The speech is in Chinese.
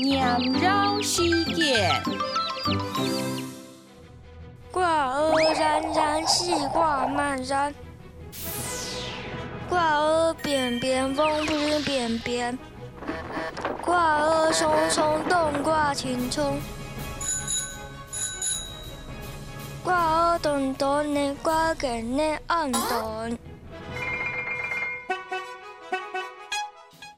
鸟绕西涧，挂鹅山山，细挂满山。挂鹅扁扁，风声扁扁。挂鹅松松，动挂青葱。挂鹅团团，你挂根连暗团。